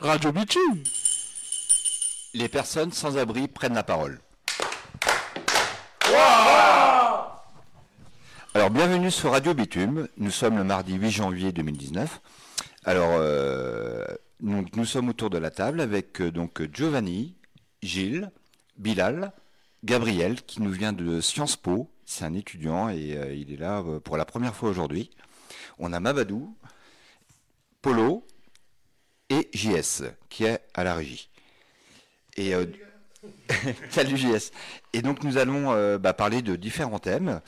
Radio Bitume. Les personnes sans abri prennent la parole. Alors, bienvenue sur Radio Bitume. Nous sommes le mardi 8 janvier 2019. Alors, euh, nous, nous sommes autour de la table avec euh, donc Giovanni, Gilles, Bilal, Gabriel, qui nous vient de Sciences Po. C'est un étudiant et euh, il est là pour la première fois aujourd'hui. On a Mabadou, Polo et JS, qui est à la régie. Et euh, Salut JS. Et donc nous allons euh, bah, parler de différents thèmes.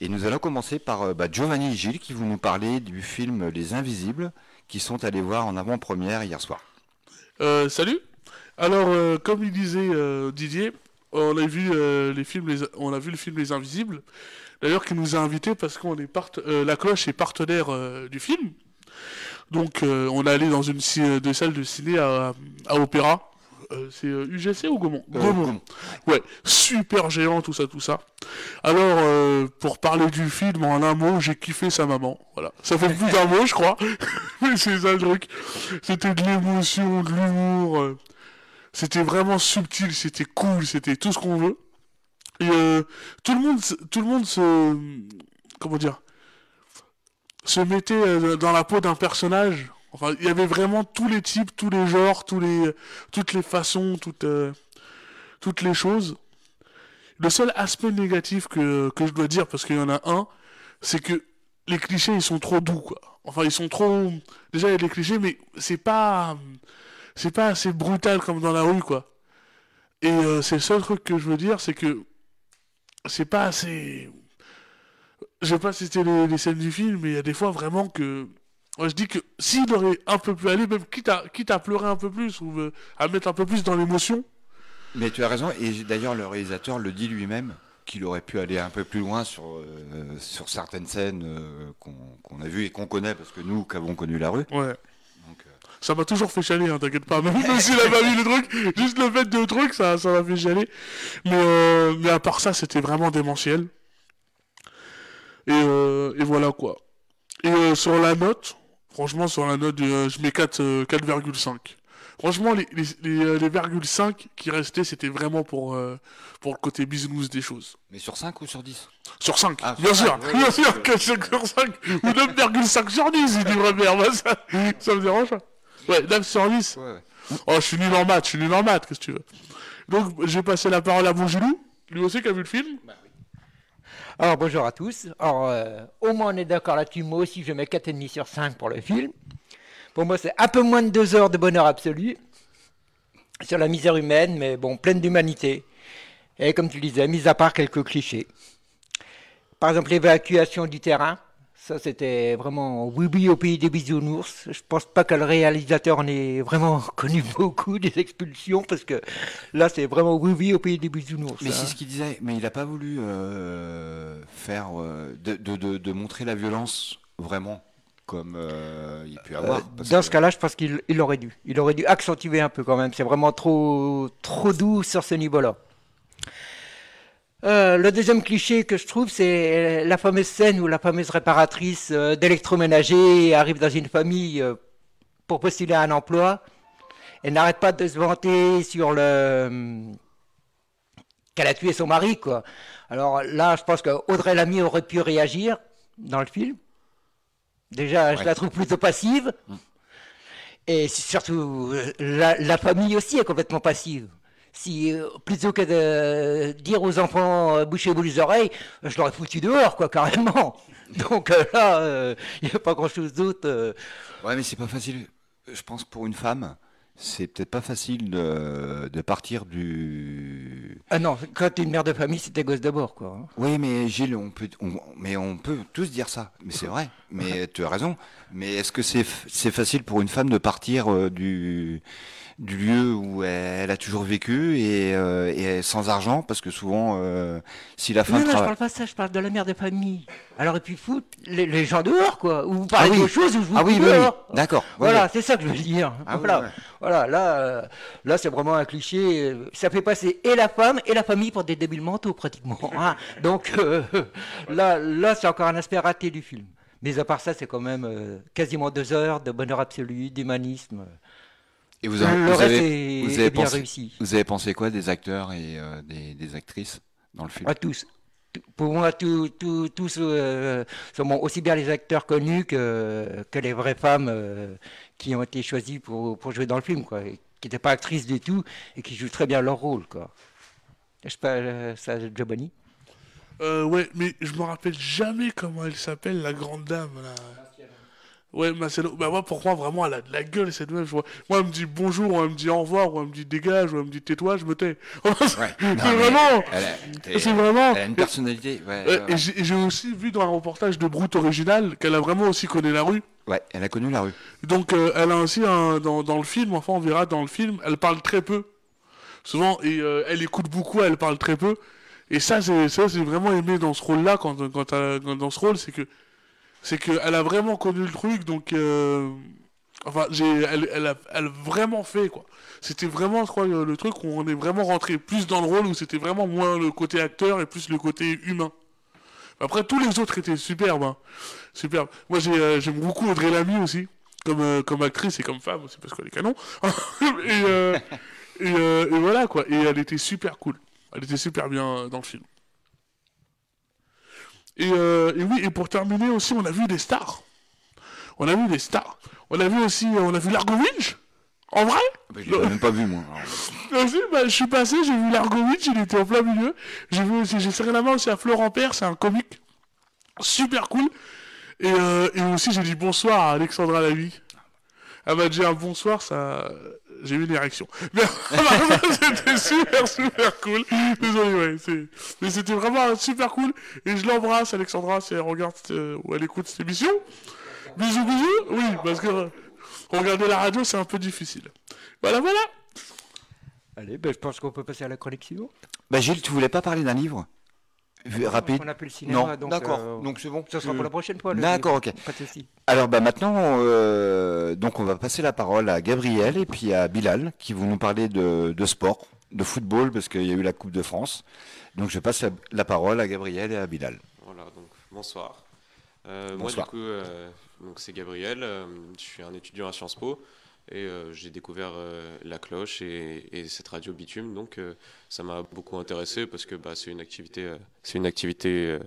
Et nous allons commencer par euh, bah, Giovanni et Gilles qui vont nous parler du film Les Invisibles qui sont allés voir en avant-première hier soir. Salut. Alors, comme il disait Didier, on a vu les films, on a vu le film Les Invisibles. D'ailleurs, qui nous a invités parce qu'on est la cloche est partenaire du film. Donc, euh, on est allé dans une euh, des salles de ciné à, à Opéra. Euh, c'est UGC ou Gaumont Euh, Gaumont. Ouais, super géant, tout ça, tout ça. Alors, euh, pour parler du film en un mot, j'ai kiffé sa maman. Voilà. Ça fait plus d'un mot, je crois. Mais c'est ça le truc. C'était de l'émotion, de l'humour. C'était vraiment subtil, c'était cool, c'était tout ce qu'on veut. Et euh, tout le monde, tout le monde se, comment dire, se mettait euh, dans la peau d'un personnage. Enfin, il y avait vraiment tous les types, tous les genres, toutes les façons, toutes, euh, toutes les choses. Le seul aspect négatif que, que je dois dire, parce qu'il y en a un, c'est que les clichés, ils sont trop doux, quoi. Enfin, ils sont trop... Déjà, il y a des clichés, mais c'est pas... C'est pas assez brutal comme dans la rue, quoi. Et euh, c'est le seul truc que je veux dire, c'est que... C'est pas assez... Je sais pas si c'était les, les scènes du film, mais il y a des fois vraiment que... Je dis que s'il aurait un peu pu aller, même quitte à, quitte à pleurer un peu plus, ou euh, à mettre un peu plus dans l'émotion, Mais tu as raison, et d'ailleurs le réalisateur le dit lui-même qu'il aurait pu aller un peu plus loin sur, euh, sur certaines scènes euh, qu'on a vues et qu'on connaît, parce que nous qui avons connu la rue. ouais. Donc, Ça m'a toujours fait chialer, hein, t'inquiète pas. Même s'il a pas vu le truc, juste le fait de truc, ça, ça m'a fait chialer. Mais, euh, mais à part ça, c'était vraiment démentiel. Et, euh, et voilà quoi. Et euh, sur la note, franchement, sur la note, euh, je mets 4, euh, 4,5. Franchement, les, les, les, euh, les virgule 5 qui restaient, c'était vraiment pour, euh, pour le côté business des choses. Mais sur 5 ou sur 10 Sur 5, Ah, bien sûr, bien sûr que 5 sur 5, ou 9,5 sur 10, il dit Robert, ça, ça me dérange pas. Ouais, 9 sur 10. Ouais, ouais. Oh, je suis nul en maths, je suis nul en maths, qu'est-ce que tu veux? Donc, j'ai passé la parole à Bonjoulou, lui aussi qui a vu le film. Alors bonjour à tous. Alors euh, au moins on est d'accord là-dessus. Moi aussi je mets 4,5 sur 5 pour le film. Pour moi c'est un peu moins de 2 heures de bonheur absolu sur la misère humaine, mais bon, pleine d'humanité. Et comme tu disais, mis à part quelques clichés. Par exemple l'évacuation du terrain. Ça c'était vraiment oui oui au pays des bisounours. Je pense pas que le réalisateur en ait vraiment connu beaucoup des expulsions parce que là c'est vraiment oui oui au pays des bisounours. Mais hein. c'est ce qu'il disait, mais il n'a pas voulu euh, faire euh, de, de, de, de montrer la violence vraiment comme euh, il peut avoir. parce Dans que- ce cas-là, je pense qu'il il aurait dû. Il aurait dû accentuer un peu quand même. C'est vraiment trop, trop doux sur ce niveau-là. Euh, le deuxième cliché que je trouve, c'est la fameuse scène où la fameuse réparatrice euh, d'électroménager arrive dans une famille euh, pour postuler à un emploi. Elle n'arrête pas de se vanter sur le qu'elle a tué son mari, quoi. Alors là, je pense que Audrey Lamy aurait pu réagir dans le film. Déjà, je la trouve plutôt passive. Et surtout, euh, la, la famille aussi est complètement passive. Si, euh, plutôt que de dire aux enfants euh, bouchez-vous les oreilles, je l'aurais foutu dehors, quoi, carrément. Donc euh, là, il n'y a pas grand-chose d'autre. Ouais, mais c'est pas facile. Je pense pour une femme, c'est peut-être pas facile de, de partir du. Ah non, quand t'es une mère de famille, c'est tes gosses d'abord, quoi. hein. Oui, mais Gilles, on peut, on- mais on peut tous dire ça. Mais c'est vrai. Mais tu as raison. Mais est-ce que c'est facile pour une femme de partir euh, du du lieu où elle a toujours vécu et, euh, et sans argent? Parce que souvent euh, si la Non, femme non, je travaille parle pas de ça, je parle de la mère de famille. Alors, et puis foutre les, les gens dehors, quoi. Ou vous parlez oui. d'autre chose, ou je vous ah oui, oui, d'accord Voilà, oui. c'est ça que je veux dire. Ah voilà, ouais. voilà, là, euh, là, c'est vraiment un cliché. Ça fait passer et la femme et la famille pour des débiles mentaux pratiquement. hein. Donc là, là, c'est encore un aspect raté du film. Mais à part ça, c'est quand même euh, quasiment deux heures de bonheur absolu, d'humanisme. Et vous, avez, vous reste avez, est, vous est avez bien pensé, réussi. vous avez pensé quoi des acteurs et euh, des, des actrices dans le film? À tous. Pour moi, tous euh, sont aussi bien les acteurs connus que, que les vraies femmes euh, qui ont été choisies pour, pour jouer dans le film, quoi, et qui n'étaient pas actrices du tout et qui jouent très bien leur rôle. Quoi. Je sais pas, ça, Giovanni Euh, ouais, mais je me rappelle jamais comment elle s'appelle, la grande dame, là. Ouais, Marcelo. Bah, moi, pour moi, vraiment, elle a de la gueule, cette meuf. Moi, elle me dit bonjour, ou elle me dit au revoir, ou elle me dit dégage, ou elle me dit tais-toi, je me tais. Ouais. c'est vraiment. C'est vraiment. elle a une personnalité. Ouais, Euh, ouais, ouais. et j'ai aussi vu dans un reportage de Brute Original qu'elle a vraiment aussi connu la rue. Ouais, elle a connu la rue. Donc euh, elle a aussi un, dans, dans le film, enfin on verra dans le film, elle parle très peu. Souvent, et euh, elle écoute beaucoup, elle parle très peu. Et ça, c'est j'ai vraiment aimé dans ce rôle-là, quand, quand, dans ce rôle, c'est que c'est qu'elle a vraiment connu le truc, donc euh, enfin, elle, elle, a, elle vraiment fait quoi. C'était vraiment, je crois, le, truc où on est vraiment rentré plus dans le rôle, où c'était vraiment moins le côté acteur et plus le côté humain. Après, tous les autres étaient superbes. hein. Superbes. Moi, euh, j'aime beaucoup Audrey Lamy aussi, comme, euh, comme actrice et comme femme aussi, parce qu'elle est canon. et voilà, quoi. Et elle était super cool. Elle était super bien euh, dans le film. Et, euh, et oui, et pour terminer aussi, on a vu des stars. On a vu des stars. On a vu aussi, euh, on a vu Largo Winch. En vrai Bah, je l'ai même pas vu, moi. Bah, je suis passé, j'ai vu Largovitch, il était en plein milieu. J'ai vu aussi, j'ai serré la main aussi à Florent Père, c'est un comique super cool. Et, euh, et aussi, j'ai dit bonsoir à Alexandra Lavie. Elle m'a dit un bonsoir, ça, j'ai eu une érection. Mais c'était super, super cool. Désolé, ouais, c'est, mais c'était vraiment super cool. Et je l'embrasse, Alexandra, si elle regarde euh, ou elle écoute cette émission. Bisous, bisous. Oui, parce que euh, regarder la radio, c'est un peu difficile. Voilà, voilà. Allez, ben, je pense qu'on peut passer à la chronique suivante. Bah, Gilles, tu voulais pas parler d'un livre? Rapide On a plus le cinéma, Non, donc, d'accord. euh, Donc c'est bon. ça sera pour la prochaine fois. D'accord, ok. Pas de souci. Alors bah maintenant, euh, donc on va passer la parole à Gabriel et puis à Bilal qui vont nous parler de, de sport, de football parce qu'il y a eu la Coupe de France. Donc je passe la, la parole à Gabriel et à Bilal. Voilà, donc bonsoir. Euh, Bonsoir. Moi, du coup, euh, donc c'est Gabriel. euh, je suis un étudiant à Sciences Po et euh, j'ai découvert euh, la cloche et, et cette radio bitume. Donc, euh, ça m'a beaucoup intéressé parce que bah, c'est une activité, c'est une activité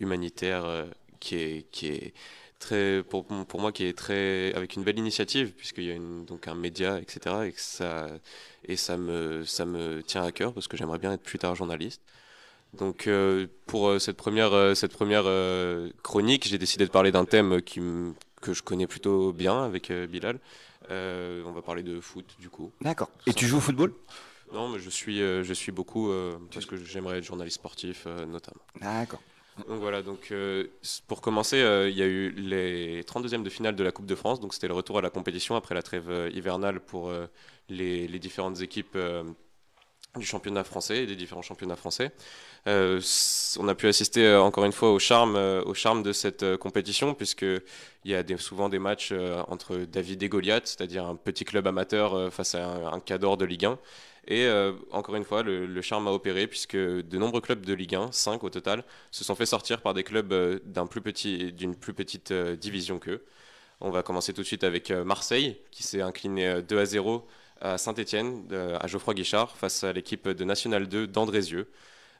humanitaire qui est qui est très pour, pour moi qui est très avec une belle initiative puisqu'il y a donc un média etc et ça et ça me ça me tient à cœur parce que j'aimerais bien être plus tard journaliste. Donc pour cette première, cette première chronique, j'ai décidé de parler d'un thème qui que je connais plutôt bien avec euh, Bilal. Euh, on va parler de foot du coup. D'accord. Et tu joues au football? Non, mais je suis, euh, je suis beaucoup parce que j'aimerais être journaliste sportif notamment. D'accord. Donc voilà, donc euh, pour commencer, euh, il y a eu les 32e de finale de la Coupe de France, donc c'était le retour à la compétition après la trêve euh, hivernale pour les, les différentes équipes du championnat français et des différents championnats français. Euh, on a pu assister euh, encore une fois au charme, euh, au charme de cette compétition, puisque il y a souvent des matchs entre David et Goliath, c'est-à-dire un petit club amateur face à un, un cadre de Ligue 1. Et encore une fois, le, charme a opéré, puisque de nombreux clubs de Ligue 1, 5 au total, se sont fait sortir par des clubs plus petit, d'une plus petite division qu'eux. On va commencer tout de suite avec Marseille, qui s'est incliné euh, 2 à 0 à Saint-Etienne, à Geoffroy Guichard, face à l'équipe de National 2 d'Andrézieux.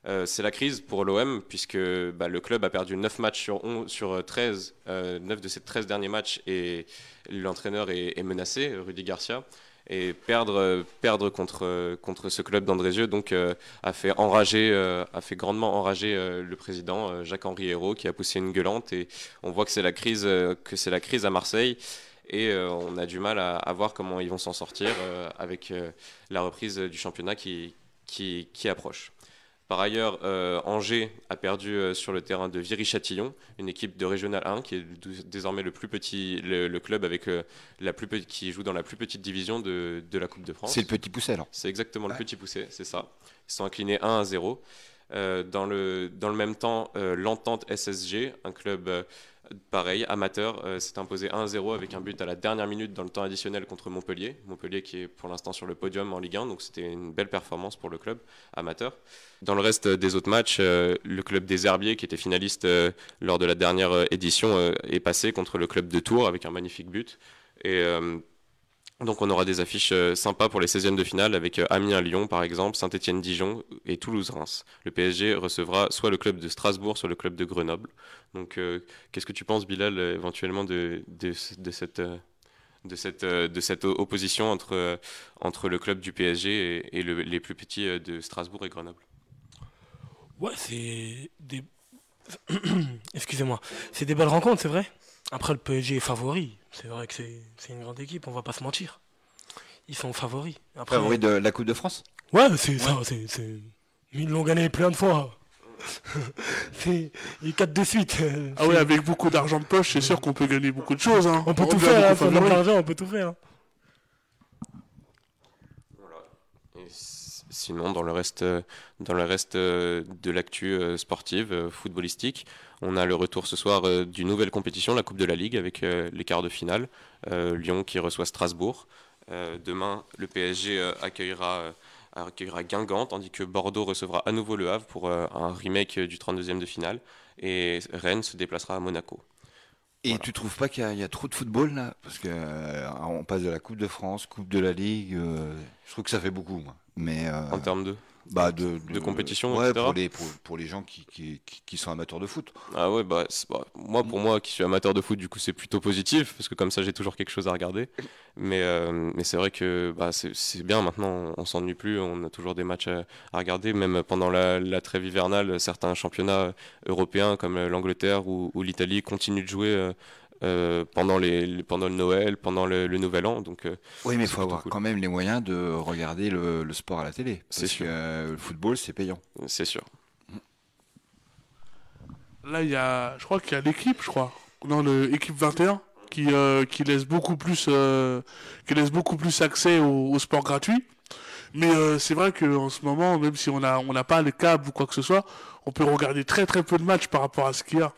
Euh, c'est la crise pour l'OM, puisque bah, le club a perdu 9 matchs sur, 11, sur 13, euh, 9 de ses 13 derniers matchs, et l'entraîneur est, menacé, Rudy Garcia. Et perdre, euh, perdre contre, euh, contre ce club d'Andrézieux donc, euh, a, fait enrager, euh, a fait grandement enrager euh, le président euh, Jacques-Henri Hérault qui a poussé une gueulante. Et on voit que c'est la, crise, euh, que c'est la crise à Marseille. Et euh, on a du mal à, à voir comment ils vont s'en sortir euh, avec euh, la reprise du championnat qui, qui, qui approche. Par ailleurs, euh, Angers a perdu euh, sur le terrain de Viry-Châtillon, une équipe de Régional 1 qui est désormais le plus petit, le, le club avec euh, la plus qui joue dans la plus petite division de, de la Coupe de France. C'est le petit poussé alors. C'est exactement le petit poussé, c'est ça. Ils sont inclinés 1 à 0. Euh, dans, le, dans le même temps, euh, l'Entente SSG, un club euh, pareil, amateur, euh, s'est imposé 1 à 0 avec un but à la dernière minute dans le temps additionnel contre Montpellier. Montpellier qui est pour l'instant sur le podium en Ligue 1, donc c'était une belle performance pour le club amateur. Dans le reste des autres matchs, euh, le club des Herbiers, qui était finaliste euh, lors de la dernière euh, édition, euh, est passé contre le club de Tours avec un magnifique but. Euh, Donc on aura des affiches euh, sympas pour les 16e de finale avec euh, Amiens-Lyon par exemple, Saint-Étienne-Dijon et Toulouse-Reims. Le PSG recevra soit le club de Strasbourg, soit le club de Grenoble. Donc euh, qu'est-ce que tu penses Bilal éventuellement de, cette, opposition entre, le club du PSG et, et le- les plus petits de Strasbourg et Grenoble? Ouais, c'est des. Excusez-moi. C'est des belles rencontres, c'est vrai? Après, le PSG est favori. C'est vrai que c'est c'est une grande équipe, on va pas se mentir. Ils sont favoris. Après, Favori de la Coupe de France? Ouais, c'est ça. Ils l'ont gagné plein de fois. c'est les quatre de suite. Ah ouais, avec beaucoup d'argent de poche, c'est sûr qu'on peut gagner beaucoup de choses. Hein. On peut tout faire, hein, on a de favori. l'argent, on peut tout faire. hein. Et sinon, dans le reste, euh, dans le reste euh, de l'actu euh, sportive, footballistique, on a le retour ce soir euh, d'une nouvelle compétition, la Coupe de la Ligue, avec euh, les quarts de finale. Euh, Lyon qui reçoit Strasbourg. Demain, le PSG accueillera, accueillera Guingamp, tandis que Bordeaux recevra à nouveau le Havre pour euh, un remake du 32e de finale. Et Rennes se déplacera à Monaco. Et tu trouves pas qu'il y, a- il y a trop de football là? Parce que euh, on passe de la Coupe de France, Coupe de la Ligue. euh, je trouve que ça fait beaucoup, moi. Mais En termes de? Bah, de, de compétition, ouais, etc. pour les pour, pour les gens qui, qui, qui- sont amateurs de foot. Ah ouais, bah, bah, moi, pour moi qui suis amateur de foot, du coup, c'est plutôt positif, parce que comme ça, j'ai toujours quelque chose à regarder. Mais, euh, mais c'est vrai que bah, c'est bien maintenant, on, s'ennuie plus, on a toujours des matchs à, à regarder, même pendant la, la trêve hivernale, certains championnats européens comme euh, l'Angleterre ou, ou l'Italie continuent de jouer euh, euh, pendant, les, les- pendant le Noël, pendant le, le Nouvel An. Donc, euh, Oui, mais il faut avoir cool. quand même les moyens de regarder le, le sport à la télé. C'est sûr. que euh, le football, c'est payant. c'est sûr. Là, il y a, je crois qu'il y a l'équipe, je crois, dans l'équipe 21, qui, euh, qui laisse beaucoup plus, euh, qui laisse beaucoup plus accès au, au sport gratuit. Mais euh, c'est vrai qu'en ce moment, même si on a, on n'a pas les câbles ou quoi que ce soit, on peut regarder très très peu de matchs par rapport à ce qu'il y a.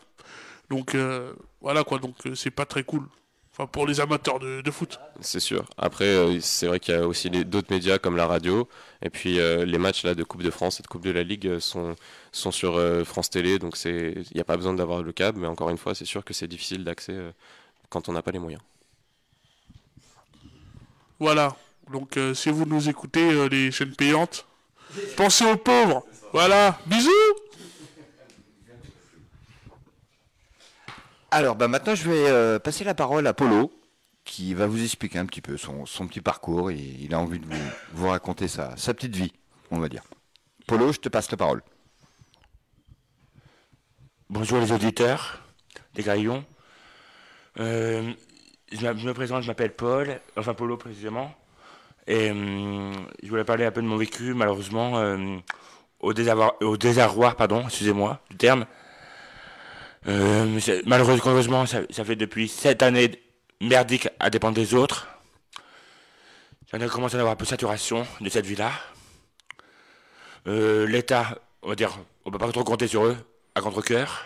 Donc euh, voilà quoi, donc euh, c'est pas très cool. Enfin pour les amateurs de, de foot. C'est sûr. Après, euh, c'est vrai qu'il y a aussi d'autres médias comme la radio. Et puis euh, les matchs là, de Coupe de France et de Coupe de la Ligue sont, sont sur euh, France Télé. Donc c'est- il n'y a pas besoin d'avoir le câble. Mais encore une fois, c'est sûr que c'est difficile d'accès quand on n'a pas les moyens. Voilà. Donc si vous nous écoutez les chaînes payantes, pensez aux pauvres. Voilà. Bisous. Alors, bah maintenant, je vais euh, passer la parole à Polo, qui va vous expliquer un petit peu son, petit parcours. Et il a envie de vous, raconter sa, petite vie, on va dire. Polo, je te passe la parole. Bonjour les auditeurs des Graillons. Euh, je, me présente, je m'appelle Paul, enfin Polo précisément. Et hum, je voulais parler un peu de mon vécu, malheureusement, euh, au, désarroi, au désarroi, pardon, excusez-moi du terme. Euh, malheureusement, ça, fait depuis sept années merdiques à dépendre des autres. J'en ai commencé à avoir un peu de saturation de cette vie-là. Euh, L'État, on va dire, on peut pas trop compter sur eux, à contre-coeur.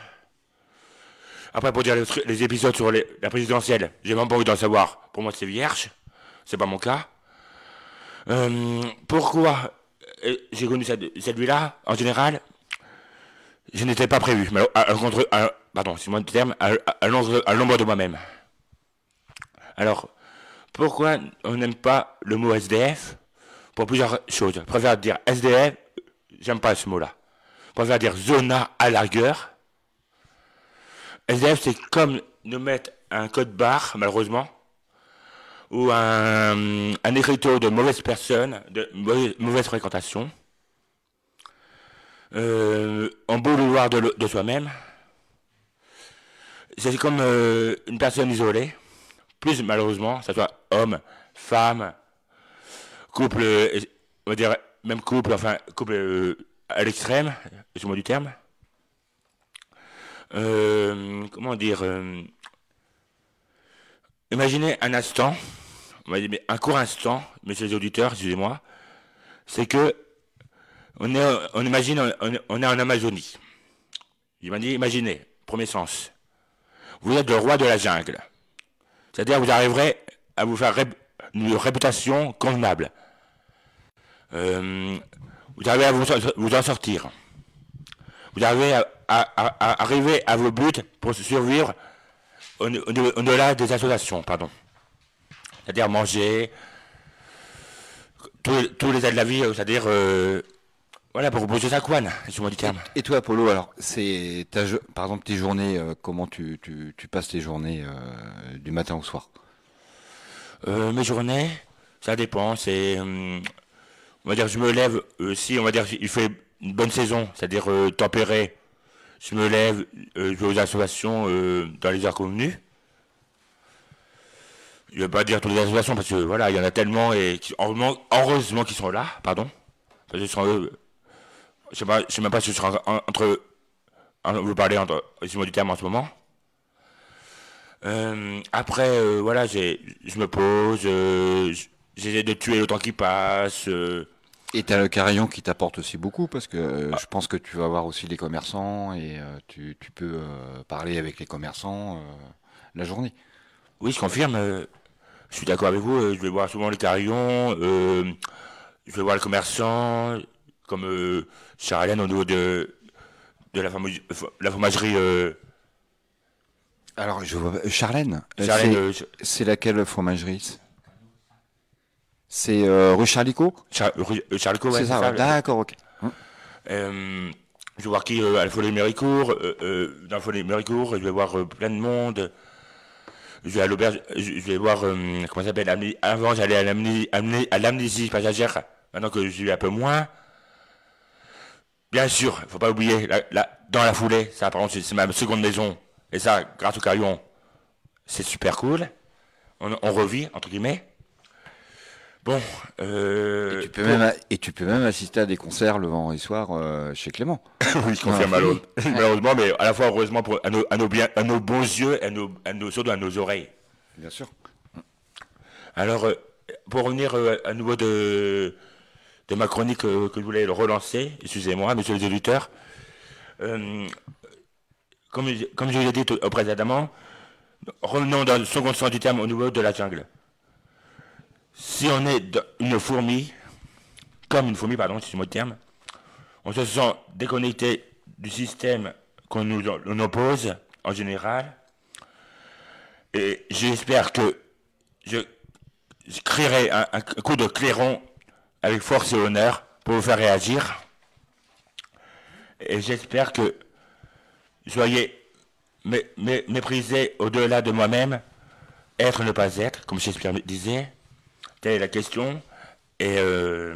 Après, pour dire les, épisodes sur la présidentielle, j'ai même pas envie d'en savoir. Pour moi, c'est vierge. C'est pas mon cas. Euh, pourquoi j'ai connu cette, cette vie-là En général, je n'étais pas prévu. Mais à, contre, pardon, c'est moi le terme, à, à- l'ombre de moi-même. Alors, pourquoi on n'aime pas le mot SDF Pour plusieurs choses. Je préfère dire SDF, j'aime pas ce mot-là. Je préfère dire zona à largueur. SDF, c'est comme nous mettre un code barre, malheureusement, ou un, un écriteau de mauvaises personnes, de mauvaise, mauvaise fréquentation, euh, en beau vouloir de soi-même. C'est comme euh, une personne isolée, plus malheureusement, ce soit homme, femme, couple, euh, on va dire même couple, enfin couple euh, à l'extrême, excusez-moi du terme. Comment dire Imaginez un instant, un court instant, messieurs les auditeurs, excusez-moi, c'est que on, est, on imagine, on, on est en Amazonie. Imaginez, imaginez, premier sens. Vous êtes le roi de la jungle. C'est-à-dire vous arriverez à vous faire une réputation convenable. Euh, vous arrivez à vous, en sortir. Vous arrivez à, arriver à vos buts pour survivre au- au- au-delà des associations, pardon. C'est-à-dire manger, tous, tous les aides de la vie, euh, c'est-à-dire, euh, voilà, pour bouger sa couenne, excuse-moi du terme. Et toi, Apollo, alors, c'est ta, par exemple, tes journées, euh, comment tu, tu, tu passes tes journées euh, du matin au soir? Euh, mes journées, ça dépend. C'est, hum, on va dire, je me lève. si on va dire, il fait une bonne saison, c'est-à-dire tempéré. Je me lève, je vais aux associations dans les heures convenues. Je vais pas dire toutes les associations parce que voilà, il y en a tellement et qui, heureusement, heureusement qu'ils sont là, pardon. Parce que sont, je sais pas, je sais même pas si je en- en- entre, en- vous parlez entre, excusez-moi du terme en ce moment. Euh, après, euh, voilà, je me pose, euh, j'essaie de tuer le temps qui passe. Et t'as le carillon qui t'apporte aussi beaucoup parce que euh, je pense que tu vas voir aussi les commerçants et tu, tu peux parler avec les commerçants la journée. oui, je confirme. je suis d'accord avec vous. je vais voir souvent les carillons. je vais voir les commerçants, comme euh, Charlène au niveau de de la, fameuse- la fromagerie. Euh, Alors, je vois Charlène. euh, Charlène, c'est- euh, Ch- c'est laquelle fromagerie? C'est euh, rue Charlicot? Char- rue- euh, C'est ça, d'accord, ok. Euh, je vais voir qui euh, à la folie Méricourt. Euh, euh, dans la folie Méricourt, je vais voir euh, plein de monde. Je vais à l'auberge, je, vais voir, euh, comment ça s'appelle, avant j'allais à l'amné- amné- à l'amnésie passagère, maintenant que je suis un peu moins. Bien sûr, faut pas oublier, la- la- dans la foulée, ça par c'est ma seconde maison, et ça, grâce au carillon, c'est super cool. On, on revit, entre guillemets. Bon, euh, Et tu, peux même, et tu peux même assister à des concerts le vendredi soir euh, chez Clément. oui, je confirme malheure- malheureusement, mais à la fois heureusement pour, à, nos, à, nos bien, à nos bons yeux et à nos, à nos, surtout à nos oreilles. Bien sûr. Alors, euh, pour revenir à nouveau de, de ma chronique euh, que je voulais relancer, excusez-moi, messieurs les auditeurs, euh, comme, je- comme je l'ai dit euh, précédemment, revenons dans le second sens du terme au niveau de la jungle. Si on est une fourmi, comme une fourmi, pardon, c'est le terme, on se sent déconnecté du système qu'on nous, oppose en général. Et j'espère que je, je créerai un coup de clairon avec force et honneur pour vous faire réagir. Et j'espère que soyez mé- mé- méprisés au-delà de moi-même, être ne pas être, comme Shakespeare disait. Telle est la question. Et euh,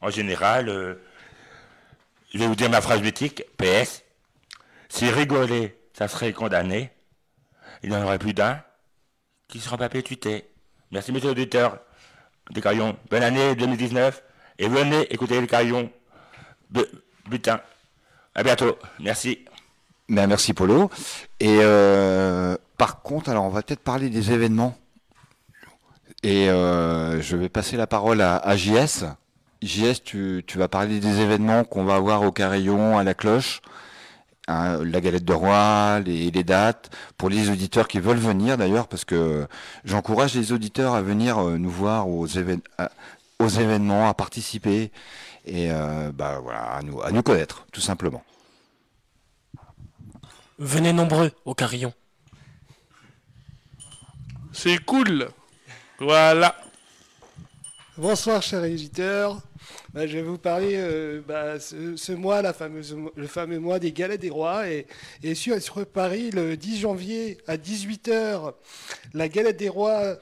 en général, euh, je vais vous dire ma phrase mythique, PS. Si rigoler, ça serait condamné, il n'y en aurait plus d'un qui sera pas perpétuité. Merci, monsieur l'auditeur des Carillons. Bonne année 2019. Et venez écouter les Carillons. Bu- Butin. À bientôt. Merci. Ben, merci Polo. Et euh, par contre, alors on va peut-être parler des événements. Et euh, je vais passer la parole à, à JS. JS, tu, tu vas parler des événements qu'on va avoir au Carillon, à la cloche, hein, la galette de roi, les, les dates, pour les auditeurs qui veulent venir d'ailleurs, parce que j'encourage les auditeurs à venir euh, nous voir aux, évén- à- aux événements, à participer et euh, bah, voilà, à, nous, à nous connaître, tout simplement. Venez nombreux au carillon. C'est cool. Voilà. Bonsoir chers auditeurs. Bah, je vais vous parler euh, bah, ce, mois, le fameux mois des Galettes des Rois. Et, sur, sur Paris, le 10 janvier à 18h, la Galette des Rois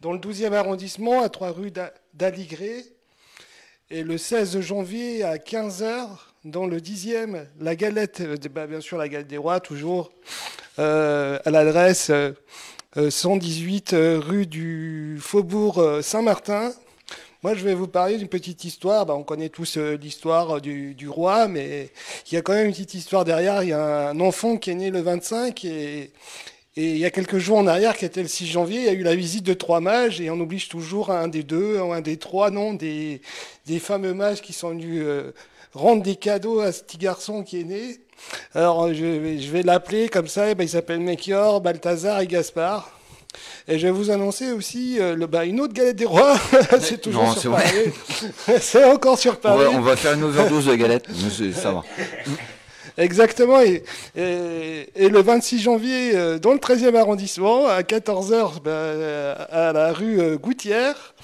dans le 12e arrondissement, à 3 rue d'A- d'Aligré. Et le 16 janvier à 15h, dans le 10e, la galette, euh, bah, bien sûr la galette des rois, toujours euh, à l'adresse euh, euh, 118 euh, rue du Faubourg Saint-Martin. Moi, je vais vous parler d'une petite histoire. Bah, on connaît tous euh, l'histoire du, du roi, mais il y a quand même une petite histoire derrière. Il y a un enfant qui est né le 25 et, il y a quelques jours en arrière, qui était le 6 janvier, il y a eu la visite de trois mages et on oblige toujours un des deux, un des trois, non, des, fameux mages qui sont venus euh, rendre des cadeaux à ce petit garçon qui est né. Alors, je vais, je vais l'appeler comme ça, eh ben, il s'appelle Melchior, Balthazar et Gaspard. Et je vais vous annoncer aussi euh, le, bah, une autre galette des rois. c'est toujours Non, sur. Paris. c'est encore sur On Paris. va, on va faire une overdose de c'est- ça va. Exactement. Et, et, et le 26 janvier, euh, dans le 13e arrondissement, à 14h, à la rue euh, Gouttière,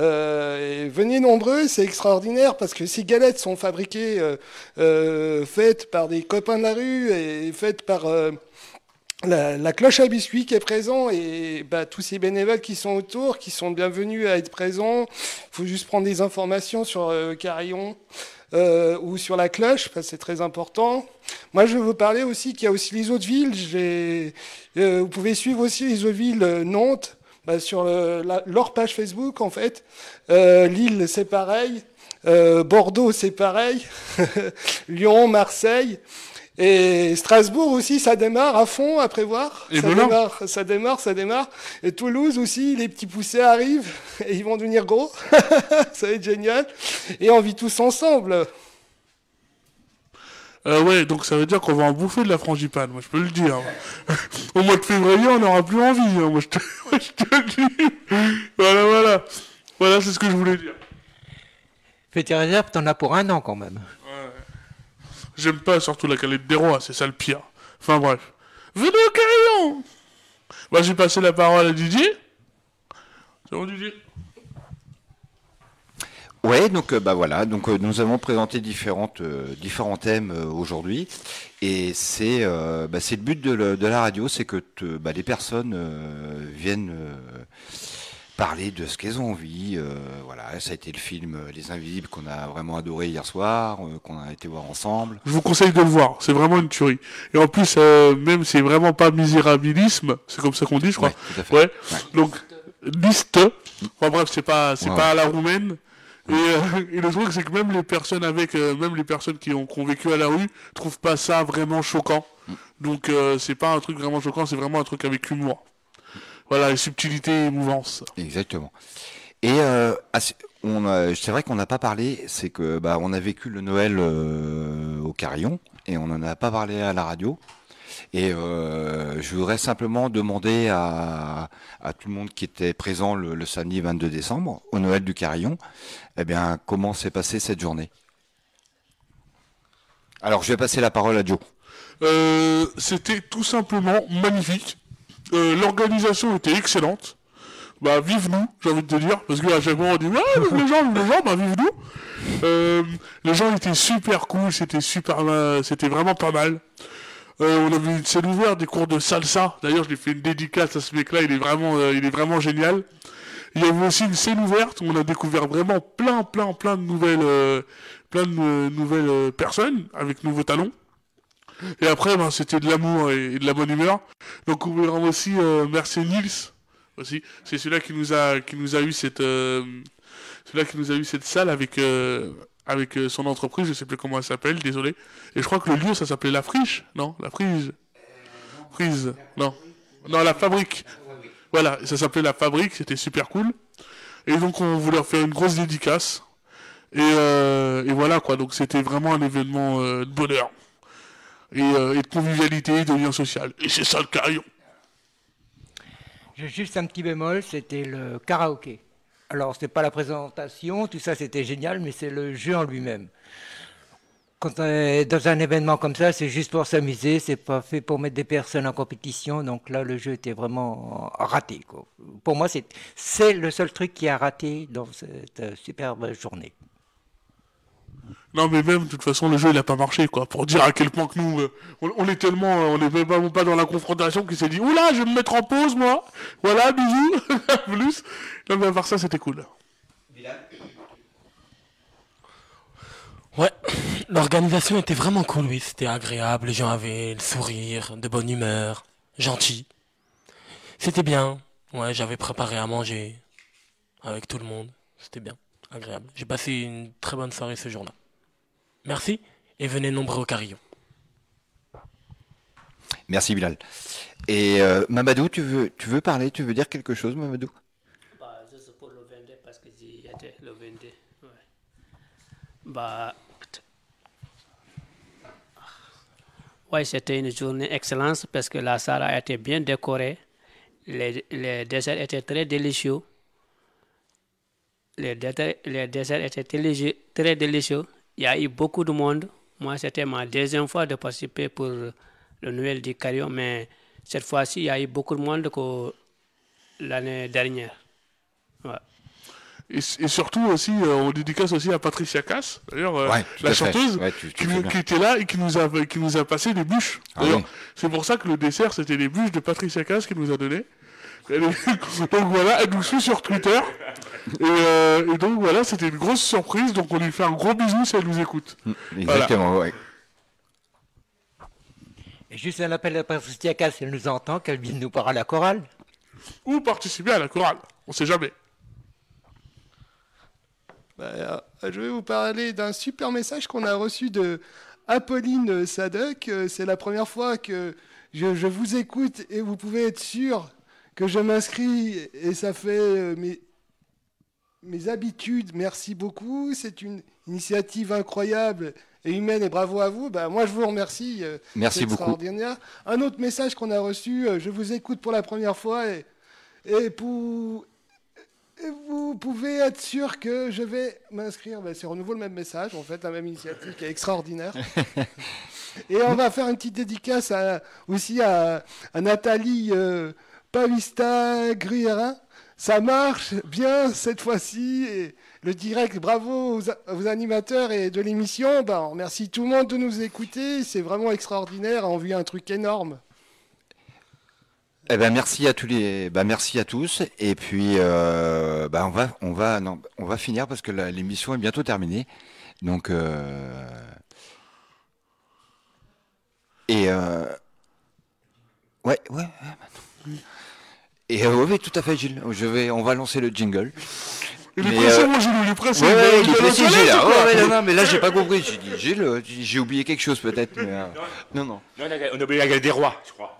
Euh, et venez nombreux, c'est extraordinaire parce que ces galettes sont fabriquées, euh, euh, faites par des copains de la rue et faites par euh, la, la cloche à biscuits qui est présent et bah, tous ces bénévoles qui sont autour, qui sont bienvenus à être présents. Il faut juste prendre des informations sur euh, Carillon euh, ou sur la cloche, c'est très important. Moi, je veux vous parler aussi qu'il y a aussi les autres villes. Euh, vous pouvez suivre aussi les autres villes, euh, Nantes, bah, sur leur page Facebook, en fait. Euh, Lille, c'est pareil. Bordeaux, c'est pareil. Lyon, Marseille. Et Strasbourg aussi, ça démarre à fond à prévoir. Et ça Melun. démarre, ça démarre, ça démarre. Et Toulouse aussi, les petits poussés arrivent et ils vont devenir gros. ça va être génial. Et on vit tous ensemble. Euh, ouais, donc ça veut dire qu'on va en bouffer de la frangipane, moi je peux le dire. Au mois de février, on n'aura plus envie, hein, moi, je te, moi, je te le dis. Voilà, voilà. Voilà, c'est ce que je voulais dire. Fais tes réserves, t'en as pour un an quand même. J'aime pas surtout la calette des rois, c'est ça le pire. Enfin bref. Venez au carillon Bah j'ai passé la parole à Didier. C'est bon Didier? Ouais, donc euh, bah voilà, donc euh, nous avons présenté différentes euh, différents thèmes aujourd'hui, et c'est bah, c'est le but de, la radio, c'est que bah, les personnes viennent parler de ce qu'elles ont envie. euh, voilà, ça a été le film Les Invisibles qu'on a vraiment adoré hier soir, euh, qu'on a été voir ensemble. Je vous conseille de le voir, c'est vraiment une tuerie. Et en plus, euh, même c'est vraiment pas misérabilisme, c'est comme ça qu'on dit, je crois. Ouais, tout à fait. Ouais. Ouais. Donc, liste. Enfin bref, c'est pas, c'est pas à la roumaine. Et, euh, et le truc, c'est que même les personnes avec, euh, même les personnes qui ont, qui ont vécu à la rue, trouvent pas ça vraiment choquant. Mm. Donc, euh, c'est pas un truc vraiment choquant, c'est vraiment un truc avec humour. Voilà, subtilité et émouvance. Exactement. Et euh, c'est- on a- c'est vrai qu'on n'a pas parlé, c'est que bah, on a vécu le Noël euh, au Carillon et on n'en a pas parlé à la radio. Et euh, je voudrais simplement demander à, à tout le monde qui était présent le, le samedi 22 décembre au Noël du Carillon, eh bien comment s'est passée cette journée? Alors je vais passer la parole à Joe. Euh, c'était tout simplement magnifique. Euh, L'organisation était excellente. Bah, vive nous, j'ai envie de te dire, parce qu'à chaque fois on dit ah, vive les gens, les gens, bah vive nous. Euh, les gens étaient super cool, c'était super, euh, c'était vraiment pas mal. Euh, on avait une scène ouverte, des cours de salsa. D'ailleurs, je lui ai fait une dédicace à ce mec-là, il est vraiment, euh, il est vraiment génial. Il y avait aussi une scène ouverte où on a découvert vraiment plein, plein, plein de nouvelles, euh, plein de nouvelles personnes avec nouveaux talons. Et après, ben, c'était de l'amour et, de la bonne humeur. Donc, on voulait aussi euh, merci Nils aussi. C'est celui-là qui nous a, qui nous a eu cette, euh, celui-là qui nous a eu cette salle avec, euh, avec euh, son entreprise. Je sais plus comment elle s'appelle, désolé. Et je crois que le lieu, ça s'appelait la friche, non? La frise. Frise, non. Non, la fabrique. Voilà, ça s'appelait la fabrique, c'était super cool. Et donc, on voulait leur faire une grosse dédicace. Et, euh, et voilà quoi, donc c'était vraiment un événement euh, de bonheur. Et, euh, et de convivialité, de lien social. Et c'est ça le carillon. J'ai juste un petit bémol, c'était le karaoké. Alors, c'est pas la présentation, tout ça c'était génial, mais c'est le jeu en lui-même. Quand on est dans un événement comme ça, c'est juste pour s'amuser, c'est pas fait pour mettre des personnes en compétition. Donc là, le jeu était vraiment raté. Pour moi, c'est le seul truc qui a raté dans cette superbe journée. Non mais même, de toute façon, le jeu il a pas marché quoi. Pour dire à quel point que nous, euh, on, est tellement, euh, on est même pas, dans la confrontation qu'il s'est dit, oula, je vais me mettre en pause moi. Voilà, bisous. Plus. Non mais à part ça, c'était cool. Ouais, l'organisation était vraiment cool, oui. C'était agréable, les gens avaient le sourire, de bonne humeur, gentils. C'était bien. Ouais, j'avais préparé à manger avec tout le monde. C'était bien, agréable. J'ai passé une très bonne soirée ce jour-là. Merci et venez nombreux au carillon. Merci Bilal. Et euh, Mamadou, tu veux, tu veux parler, tu veux dire quelque chose, Mamadou? Bah, juste pour le 22, parce que j'y étais le 22. Ouais. Bah, ouais, c'était une journée excellente parce que la salle a été bien décorée. Les, les desserts étaient très délicieux. Les, déter- les desserts étaient délicieux- très délicieux. Il y a eu beaucoup de monde. Moi, c'était ma deuxième fois de participer pour le Noël du Carillon, mais cette fois-ci, il y a eu beaucoup de monde que l'année dernière. Ouais. Et, surtout aussi, euh, on dédicace aussi à Patricia Cass, d'ailleurs, euh, Ouais, la chanteuse, Ouais, tu- tu qui, était là et qui nous a, qui nous a passé des bûches. Ah oui. C'est pour ça que le dessert, c'était les bûches de Patricia Cass qui nous a donné. Donc voilà, elle nous suit sur Twitter. Et, euh, et donc voilà, c'était une grosse surprise. Donc on lui fait un gros bisou si elle nous écoute. Exactement, ouais. Et juste un appel à Patricia Cass, si elle nous entend, qu'elle vienne nous parler à la chorale. Ou participer à la chorale. On sait jamais. Bah, euh, je vais vous parler d'un super message qu'on a reçu de Apolline Sadek. Euh, C'est la première fois que je, je vous écoute et vous pouvez être sûr que je m'inscris et ça fait euh, mes, mes habitudes. Merci beaucoup. C'est une initiative incroyable et humaine et bravo à vous. Bah, moi, je vous remercie. euh, Merci beaucoup. extraordinaire. Un autre message qu'on a reçu, euh, je vous écoute pour la première fois et, et pour, et vous pouvez être sûr que je vais m'inscrire. Ben, c'est à nouveau le même message, en fait, la même initiative qui est extraordinaire. Et on va faire une petite dédicace à- aussi à, à Nathalie euh, Pavista Grierin. Ça marche bien cette fois-ci. Le direct, bravo aux, animateurs et de l'émission. Ben, on remercie tout le monde de nous écouter. C'est vraiment extraordinaire. On vit un truc énorme. Eh ben merci à tous les, bah merci à tous. Et puis euh, bah, on va, finir parce que l'émission est bientôt terminée. Donc euh, et euh, ouais, ouais, ouais, maintenant. Et euh, ouais, tout à fait, Gilles. Je vais, on va lancer le jingle. Il est Mais, pressé, euh, mon Gilles, il est pressé. Ouais, ouais, il est Gilles. Ouais, non, non, mais là j'ai pas compris. J'ai dit Gilles, euh, j'ai oublié quelque chose peut-être. mais, euh, non, non. Non, on a, oublié la galette des rois, je crois.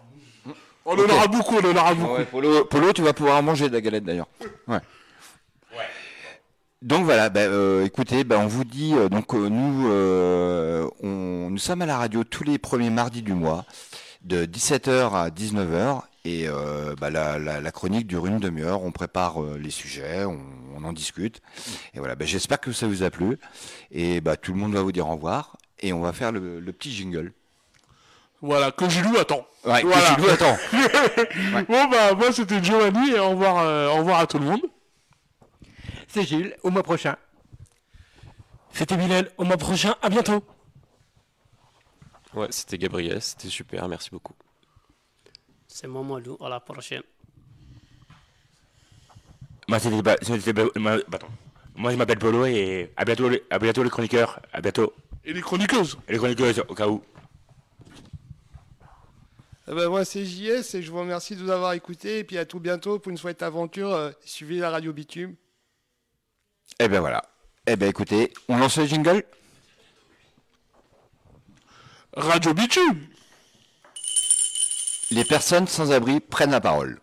On en aura beaucoup, on en aura beaucoup. Ouais, Polo, Polo, tu vas pouvoir manger de la galette d'ailleurs. Ouais. Donc voilà, bah, euh, écoutez, bah, on vous dit, euh, donc euh, nous, euh, on, nous sommes à la radio tous les premiers mardis du mois, de 17h à 19h, et euh, bah, la, la- la chronique dure une demi-heure, on prépare euh, les sujets, on, on en discute, et voilà, bah, j'espère que ça vous a plu, et bah, tout le monde va vous dire au revoir, et on va faire le, le petit jingle. Voilà, que Gilou attend. Ouais, que. Gilou attend. Bon, bah, moi, c'était Giovanni, et au revoir, euh, au revoir à tout le monde. C'est Gilles, au mois prochain. C'était Bilal, au mois prochain, à bientôt. Ouais, c'était Gabriel, c'était super, merci beaucoup. C'est Mamadou, à la prochaine. Moi, moi. Moi, je m'appelle Polo et à bientôt, les- à bientôt les chroniqueurs. À bientôt. Et les chroniqueuses. Et les chroniqueuses, au cas où. Eh ben, moi, c'est JS et je vous remercie de nous avoir écoutés. Et puis à tout bientôt pour une souhaite aventure. Euh, suivez la radio Bitume. Et ben voilà. Eh ben écoutez, on lance le jingle Radio Bitume. Les personnes sans abri prennent la parole.